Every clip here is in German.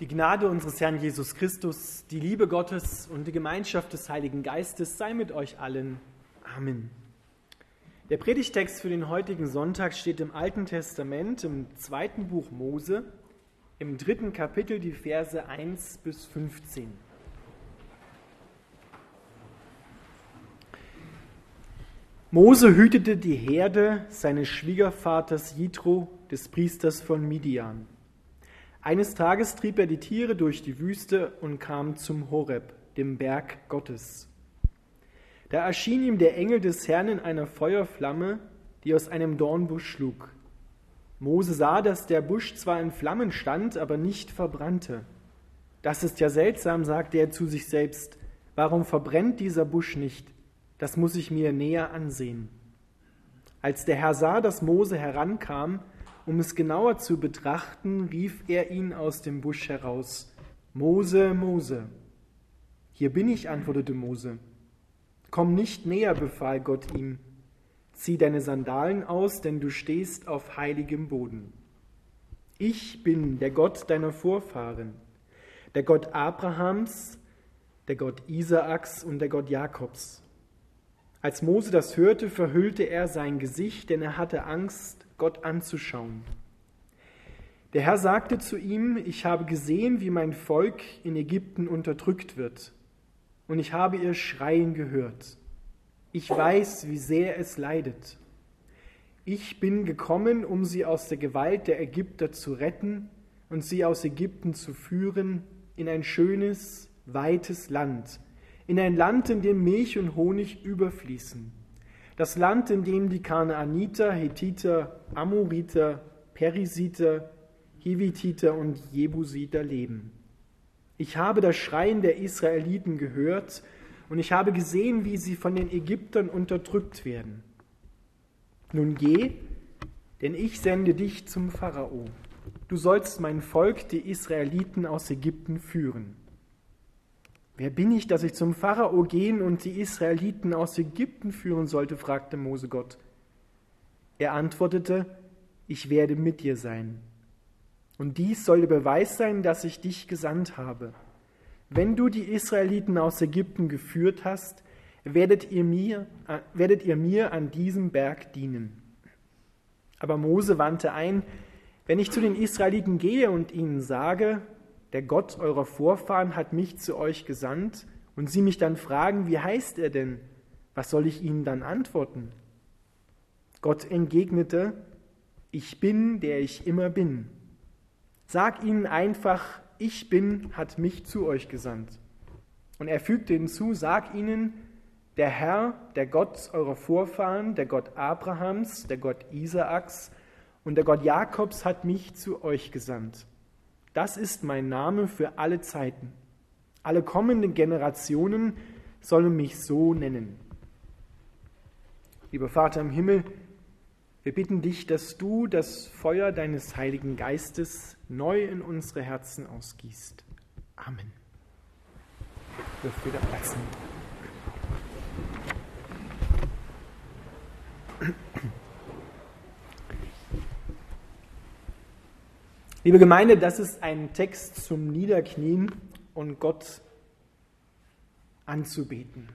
Die Gnade unseres Herrn Jesus Christus, die Liebe Gottes und die Gemeinschaft des Heiligen Geistes sei mit euch allen. Amen. Der Predigtext für den heutigen Sonntag steht im Alten Testament im zweiten Buch Mose, im dritten Kapitel die Verse 1 bis 15. Mose hütete die Herde seines Schwiegervaters Jitro, des Priesters von Midian. Eines Tages trieb er die Tiere durch die Wüste und kam zum Horeb, dem Berg Gottes. Da erschien ihm der Engel des Herrn in einer Feuerflamme, die aus einem Dornbusch schlug. Mose sah, dass der Busch zwar in Flammen stand, aber nicht verbrannte. Das ist ja seltsam, sagte er zu sich selbst. Warum verbrennt dieser Busch nicht? Das muss ich mir näher ansehen. Als der Herr sah, dass Mose herankam, um es genauer zu betrachten, rief er ihn aus dem Busch heraus. Mose, Mose. Hier bin ich, antwortete Mose. Komm nicht näher, befahl Gott ihm. Zieh deine Sandalen aus, denn du stehst auf heiligem Boden. Ich bin der Gott deiner Vorfahren, der Gott Abrahams, der Gott Isaaks und der Gott Jakobs. Als Mose das hörte, verhüllte er sein Gesicht, denn er hatte Angst, Gott anzuschauen. Der Herr sagte zu ihm, ich habe gesehen, wie mein Volk in Ägypten unterdrückt wird, und ich habe ihr Schreien gehört. Ich weiß, wie sehr es leidet. Ich bin gekommen, um sie aus der Gewalt der Ägypter zu retten und sie aus Ägypten zu führen in ein schönes, weites Land, in ein Land, in dem Milch und Honig überfließen das Land, in dem die Kanaaniter, Hethiter, Amoriter, Perisiter, Hivititer und Jebusiter leben. Ich habe das Schreien der Israeliten gehört und ich habe gesehen, wie sie von den Ägyptern unterdrückt werden. Nun geh, denn ich sende dich zum Pharao. Du sollst mein Volk, die Israeliten aus Ägypten, führen. Wer bin ich, dass ich zum Pharao gehen und die Israeliten aus Ägypten führen sollte? fragte Mose Gott. Er antwortete, ich werde mit dir sein. Und dies soll der Beweis sein, dass ich dich gesandt habe. Wenn du die Israeliten aus Ägypten geführt hast, werdet ihr mir, äh, werdet ihr mir an diesem Berg dienen. Aber Mose wandte ein, wenn ich zu den Israeliten gehe und ihnen sage, der Gott eurer Vorfahren hat mich zu euch gesandt, und sie mich dann fragen, wie heißt er denn? Was soll ich ihnen dann antworten? Gott entgegnete, ich bin, der ich immer bin. Sag ihnen einfach, ich bin, hat mich zu euch gesandt. Und er fügte hinzu, sag ihnen, der Herr, der Gott eurer Vorfahren, der Gott Abrahams, der Gott Isaaks und der Gott Jakobs hat mich zu euch gesandt. Das ist mein Name für alle Zeiten. Alle kommenden Generationen sollen mich so nennen. Lieber Vater im Himmel, wir bitten dich, dass du das Feuer deines Heiligen Geistes neu in unsere Herzen ausgießt. Amen. Dürft wieder Platz nehmen. Liebe Gemeinde, das ist ein Text zum Niederknien und Gott anzubeten.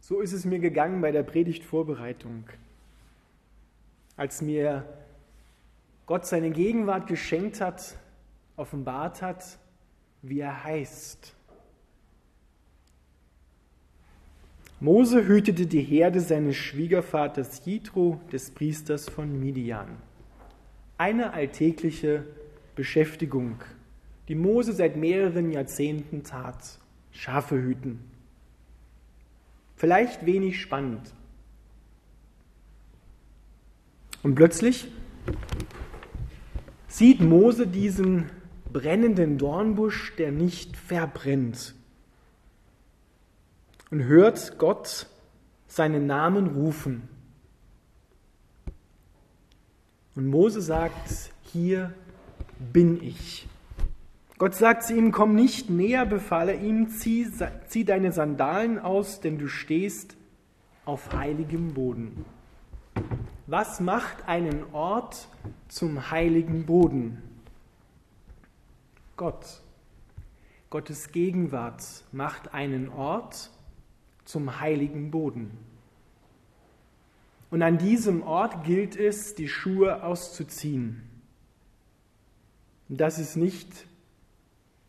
So ist es mir gegangen bei der Predigtvorbereitung. Als mir Gott seine Gegenwart geschenkt hat, offenbart hat, wie er heißt. Mose hütete die Herde seines Schwiegervaters Jitro, des Priesters von Midian. Eine alltägliche Beschäftigung, die Mose seit mehreren Jahrzehnten tat. Schafe hüten. Vielleicht wenig spannend. Und plötzlich sieht Mose diesen brennenden Dornbusch, der nicht verbrennt. Und hört Gott seinen Namen rufen. Und Mose sagt, hier bin ich. Gott sagt zu ihm, komm nicht näher, befahle ihm, zieh, zieh deine Sandalen aus, denn du stehst auf heiligem Boden. Was macht einen Ort zum heiligen Boden? Gott. Gottes Gegenwart macht einen Ort zum heiligen Boden. Und an diesem Ort gilt es, die Schuhe auszuziehen. Das ist nicht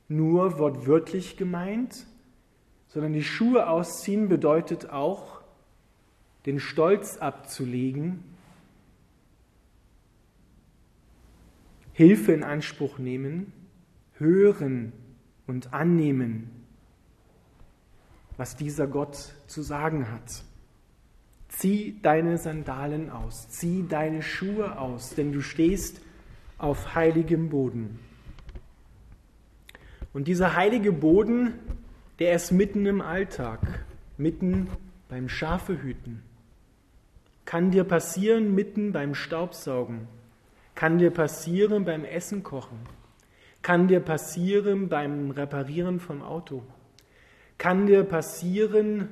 nur wortwörtlich gemeint, sondern die Schuhe ausziehen bedeutet auch, den Stolz abzulegen, Hilfe in Anspruch nehmen, hören und annehmen, was dieser Gott zu sagen hat. Zieh deine Sandalen aus, zieh deine Schuhe aus, denn du stehst auf heiligem Boden. Und dieser heilige Boden, der ist mitten im Alltag, mitten beim Schafehüten. Kann dir passieren mitten beim Staubsaugen. Kann dir passieren beim Essen kochen. Kann dir passieren beim Reparieren vom Auto. Kann dir passieren,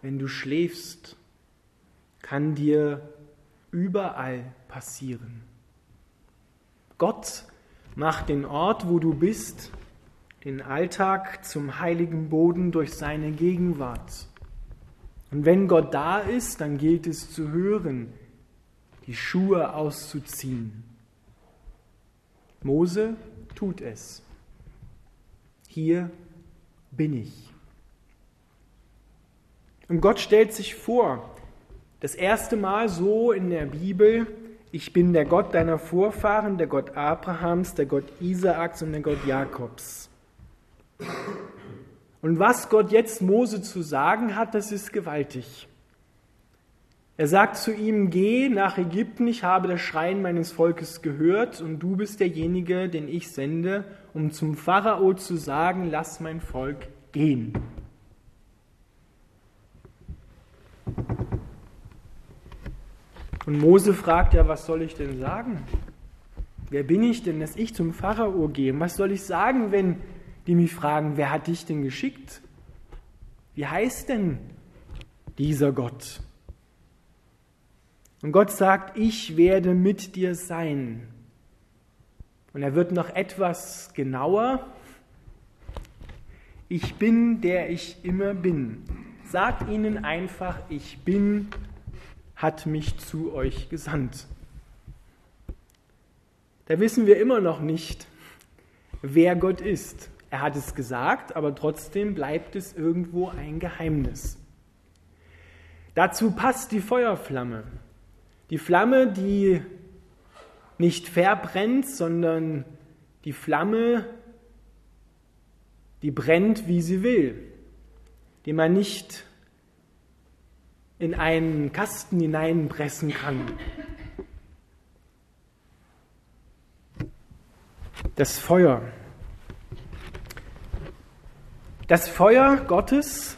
wenn du schläfst. Kann dir überall passieren. Gott macht den Ort, wo du bist, den Alltag zum heiligen Boden durch seine Gegenwart. Und wenn Gott da ist, dann gilt es zu hören, die Schuhe auszuziehen. Mose tut es. Hier bin ich. Und Gott stellt sich vor, das erste Mal so in der Bibel, ich bin der Gott deiner Vorfahren, der Gott Abrahams, der Gott Isaaks und der Gott Jakobs. Und was Gott jetzt Mose zu sagen hat, das ist gewaltig. Er sagt zu ihm, geh nach Ägypten, ich habe das Schreien meines Volkes gehört und du bist derjenige, den ich sende, um zum Pharao zu sagen, lass mein Volk gehen. Und Mose fragt ja, was soll ich denn sagen? Wer bin ich denn, dass ich zum Pharao gehe? Was soll ich sagen, wenn die mich fragen, wer hat dich denn geschickt? Wie heißt denn dieser Gott? Und Gott sagt, ich werde mit dir sein. Und er wird noch etwas genauer. Ich bin, der ich immer bin. Sagt ihnen einfach, ich bin, hat mich zu euch gesandt. Da wissen wir immer noch nicht, wer Gott ist. Er hat es gesagt, aber trotzdem bleibt es irgendwo ein Geheimnis. Dazu passt die Feuerflamme. Die Flamme, die nicht verbrennt, sondern die Flamme, die brennt, wie sie will, die man nicht in einen Kasten hineinpressen kann. Das Feuer. Das Feuer Gottes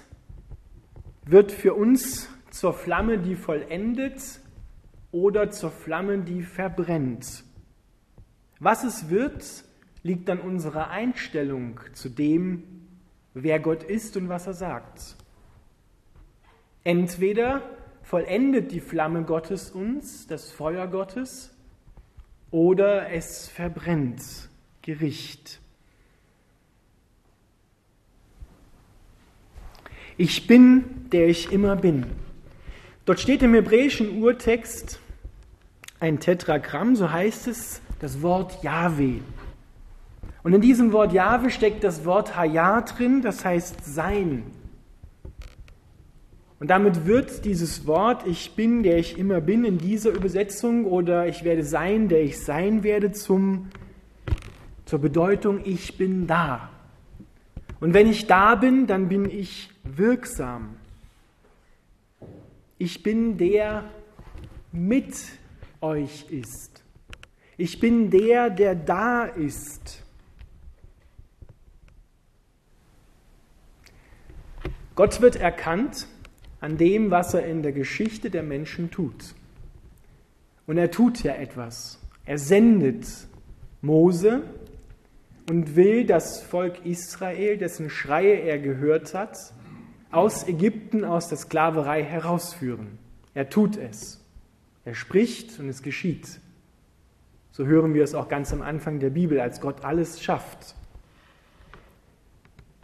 wird für uns zur Flamme, die vollendet oder zur Flamme, die verbrennt. Was es wird, liegt an unserer Einstellung zu dem, wer Gott ist und was er sagt. Entweder vollendet die Flamme Gottes uns, das Feuer Gottes, oder es verbrennt, Gericht. Ich bin, der ich immer bin. Dort steht im hebräischen Urtext ein Tetragramm, so heißt es, das Wort Yahweh. Und in diesem Wort Yahweh steckt das Wort Hayah drin, das heißt sein. Und damit wird dieses Wort Ich bin, der ich immer bin, in dieser Übersetzung oder Ich werde sein, der ich sein werde, zum, zur Bedeutung Ich bin da. Und wenn ich da bin, dann bin ich wirksam. Ich bin der mit euch ist. Ich bin der, der da ist. Gott wird erkannt an dem, was er in der Geschichte der Menschen tut. Und er tut ja etwas. Er sendet Mose und will das Volk Israel, dessen Schreie er gehört hat, aus Ägypten, aus der Sklaverei herausführen. Er tut es. Er spricht und es geschieht. So hören wir es auch ganz am Anfang der Bibel, als Gott alles schafft.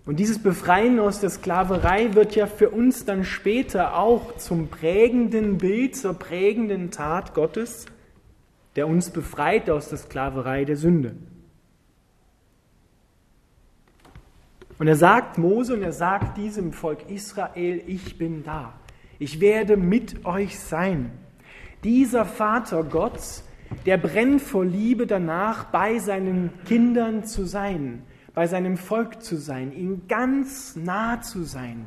Und dieses Befreien aus der Sklaverei wird ja für uns dann später auch zum prägenden Bild, zur prägenden Tat Gottes, der uns befreit aus der Sklaverei der Sünde. Und er sagt Mose und er sagt diesem Volk Israel, ich bin da. Ich werde mit euch sein. Dieser Vater Gott, der brennt vor Liebe danach, bei seinen Kindern zu sein, bei seinem Volk zu sein, ihnen ganz nah zu sein.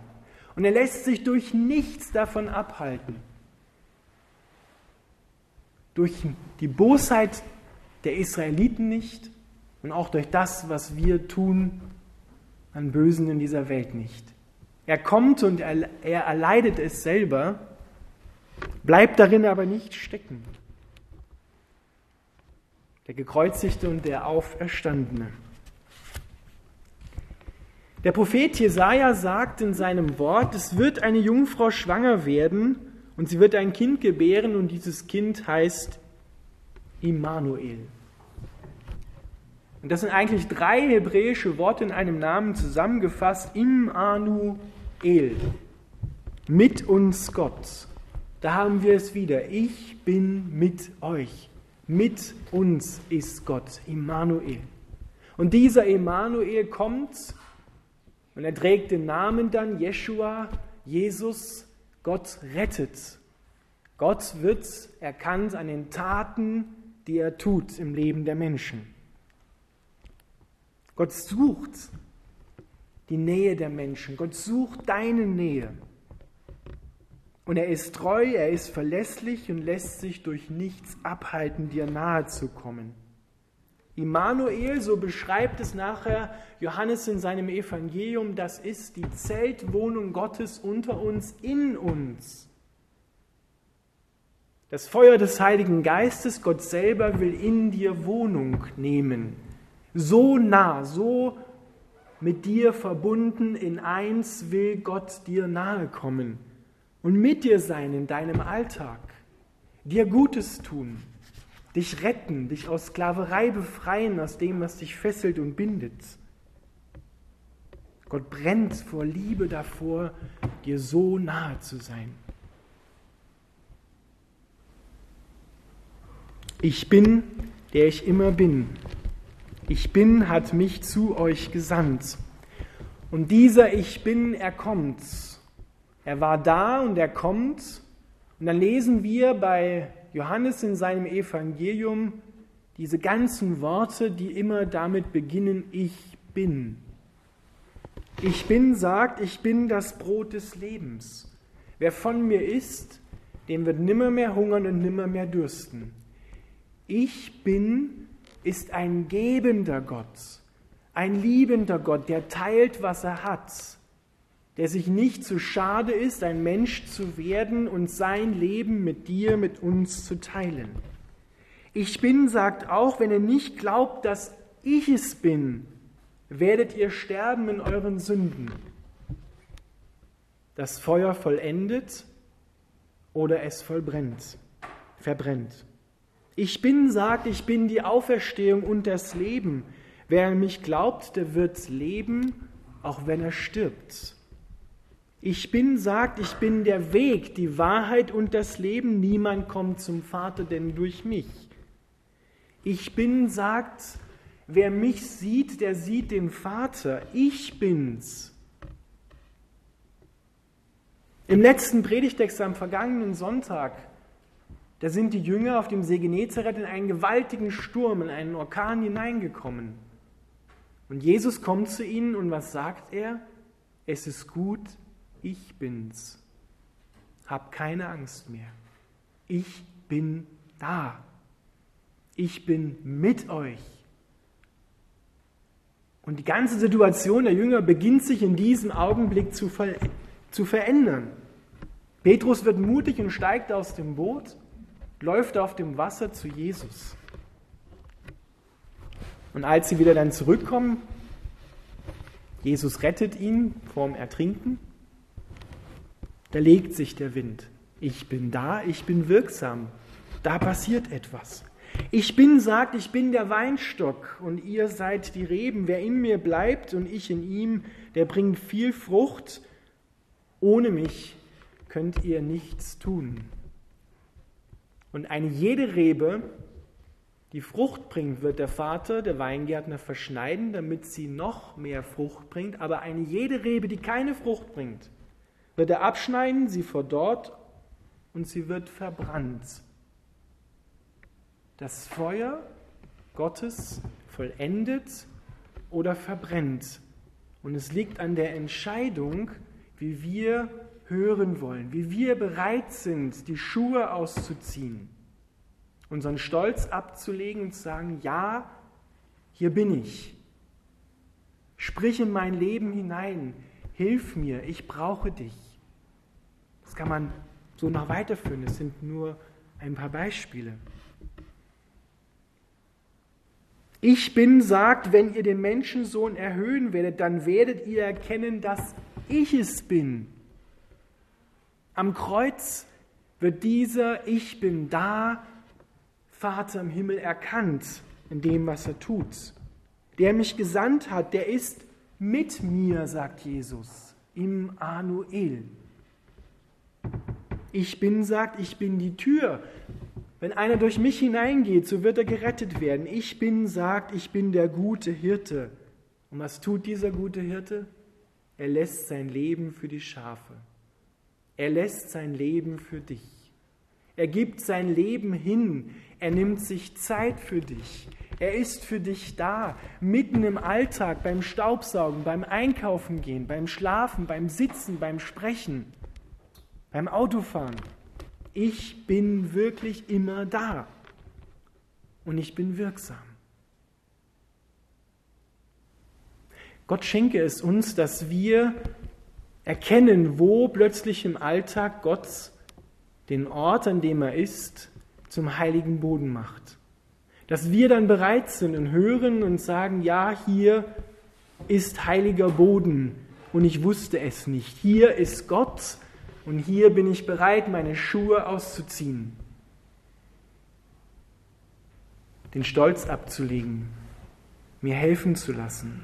Und er lässt sich durch nichts davon abhalten. Durch die Bosheit der Israeliten nicht und auch durch das, was wir tun an Bösen in dieser Welt nicht. Er kommt und er, er erleidet es selber, bleibt darin aber nicht stecken. Der Gekreuzigte und der Auferstandene. Der Prophet Jesaja sagt in seinem Wort: Es wird eine Jungfrau schwanger werden und sie wird ein Kind gebären und dieses Kind heißt Immanuel. Und das sind eigentlich drei hebräische Worte in einem Namen zusammengefasst. Immanuel. Mit uns Gott. Da haben wir es wieder. Ich bin mit euch. Mit uns ist Gott. Immanuel. Und dieser Immanuel kommt und er trägt den Namen dann Jeshua, Jesus, Gott rettet. Gott wird erkannt an den Taten, die er tut im Leben der Menschen. Gott sucht die Nähe der Menschen. Gott sucht deine Nähe. Und er ist treu, er ist verlässlich und lässt sich durch nichts abhalten, dir nahe zu kommen. Immanuel, so beschreibt es nachher Johannes in seinem Evangelium, das ist die Zeltwohnung Gottes unter uns, in uns. Das Feuer des Heiligen Geistes, Gott selber will in dir Wohnung nehmen so nah, so mit dir verbunden in eins will Gott dir nahe kommen und mit dir sein in deinem Alltag, dir Gutes tun, dich retten, dich aus Sklaverei befreien, aus dem, was dich fesselt und bindet. Gott brennt vor Liebe davor, dir so nahe zu sein. Ich bin, der ich immer bin, ich bin hat mich zu euch gesandt. Und dieser Ich bin, er kommt. Er war da und er kommt. Und dann lesen wir bei Johannes in seinem Evangelium diese ganzen Worte, die immer damit beginnen, ich bin. Ich bin sagt, ich bin das Brot des Lebens. Wer von mir isst, dem wird nimmer mehr hungern und nimmer mehr dürsten. Ich bin ist ein gebender Gott, ein liebender Gott, der teilt, was er hat, der sich nicht zu schade ist, ein Mensch zu werden und sein Leben mit dir, mit uns zu teilen. Ich bin sagt auch, wenn ihr nicht glaubt, dass ich es bin, werdet ihr sterben in euren Sünden. Das Feuer vollendet oder es vollbrennt, verbrennt. Ich bin, sagt, ich bin die Auferstehung und das Leben. Wer an mich glaubt, der wird leben, auch wenn er stirbt. Ich bin, sagt, ich bin der Weg, die Wahrheit und das Leben. Niemand kommt zum Vater, denn durch mich. Ich bin, sagt, wer mich sieht, der sieht den Vater. Ich bin's. Im letzten Predigtext am vergangenen Sonntag da sind die Jünger auf dem See Genezareth in einen gewaltigen Sturm, in einen Orkan hineingekommen. Und Jesus kommt zu ihnen und was sagt er? Es ist gut, ich bin's. Hab keine Angst mehr. Ich bin da. Ich bin mit euch. Und die ganze Situation der Jünger beginnt sich in diesem Augenblick zu, ver zu verändern. Petrus wird mutig und steigt aus dem Boot läuft auf dem Wasser zu Jesus. Und als sie wieder dann zurückkommen, Jesus rettet ihn vorm Ertrinken, da legt sich der Wind. Ich bin da, ich bin wirksam. Da passiert etwas. Ich bin sagt, ich bin der Weinstock und ihr seid die Reben. Wer in mir bleibt und ich in ihm, der bringt viel Frucht. Ohne mich könnt ihr nichts tun. Und eine jede Rebe, die Frucht bringt, wird der Vater, der Weingärtner, verschneiden, damit sie noch mehr Frucht bringt. Aber eine jede Rebe, die keine Frucht bringt, wird er abschneiden, sie verdorrt und sie wird verbrannt. Das Feuer Gottes vollendet oder verbrennt. Und es liegt an der Entscheidung, wie wir hören wollen, wie wir bereit sind, die Schuhe auszuziehen unseren Stolz abzulegen und zu sagen, ja, hier bin ich. Sprich in mein Leben hinein, hilf mir, ich brauche dich. Das kann man so noch weiterführen, es sind nur ein paar Beispiele. Ich bin sagt, wenn ihr den Menschensohn erhöhen werdet, dann werdet ihr erkennen, dass ich es bin. Am Kreuz wird dieser Ich bin da Vater im Himmel erkannt in dem, was er tut. Der mich gesandt hat, der ist mit mir, sagt Jesus, im Anuel. Ich bin, sagt, ich bin die Tür. Wenn einer durch mich hineingeht, so wird er gerettet werden. Ich bin, sagt, ich bin der gute Hirte. Und was tut dieser gute Hirte? Er lässt sein Leben für die Schafe. Er lässt sein Leben für dich. Er gibt sein Leben hin. Er nimmt sich Zeit für dich. Er ist für dich da, mitten im Alltag, beim Staubsaugen, beim Einkaufen gehen, beim Schlafen, beim Sitzen, beim Sprechen, beim Autofahren. Ich bin wirklich immer da und ich bin wirksam. Gott schenke es uns, dass wir erkennen, wo plötzlich im Alltag Gott den Ort, an dem er ist, zum heiligen Boden macht. Dass wir dann bereit sind und hören und sagen, ja, hier ist heiliger Boden und ich wusste es nicht. Hier ist Gott und hier bin ich bereit, meine Schuhe auszuziehen, den Stolz abzulegen, mir helfen zu lassen,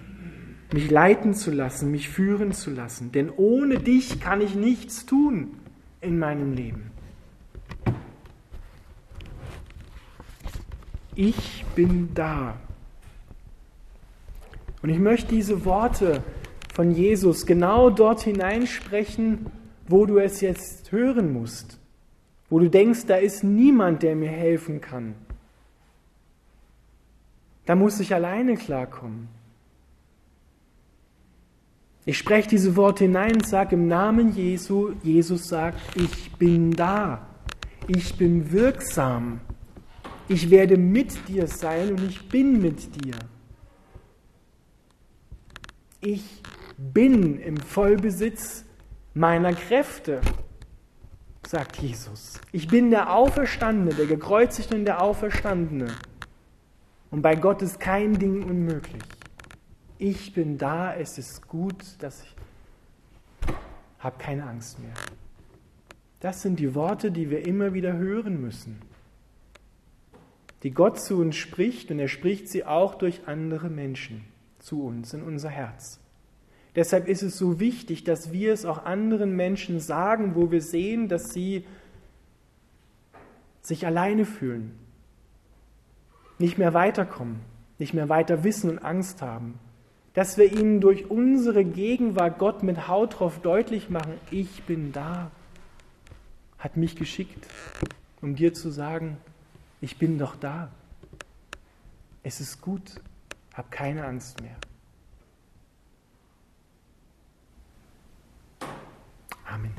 mich leiten zu lassen, mich führen zu lassen. Denn ohne dich kann ich nichts tun in meinem Leben. Ich bin da. Und ich möchte diese Worte von Jesus genau dort hineinsprechen, wo du es jetzt hören musst, wo du denkst, da ist niemand, der mir helfen kann. Da muss ich alleine klarkommen. Ich spreche diese Worte hinein und sage im Namen Jesu, Jesus sagt, ich bin da, ich bin wirksam. Ich werde mit dir sein und ich bin mit dir. Ich bin im Vollbesitz meiner Kräfte, sagt Jesus. Ich bin der Auferstandene, der gekreuzigte und der Auferstandene. Und bei Gott ist kein Ding unmöglich. Ich bin da, es ist gut, dass ich habe keine Angst mehr. Das sind die Worte, die wir immer wieder hören müssen die Gott zu uns spricht, und er spricht sie auch durch andere Menschen zu uns in unser Herz. Deshalb ist es so wichtig, dass wir es auch anderen Menschen sagen, wo wir sehen, dass sie sich alleine fühlen, nicht mehr weiterkommen, nicht mehr weiter wissen und Angst haben. Dass wir ihnen durch unsere Gegenwart Gott mit Haut drauf deutlich machen, ich bin da, hat mich geschickt, um dir zu sagen, ich bin doch da. Es ist gut. Hab keine Angst mehr. Amen.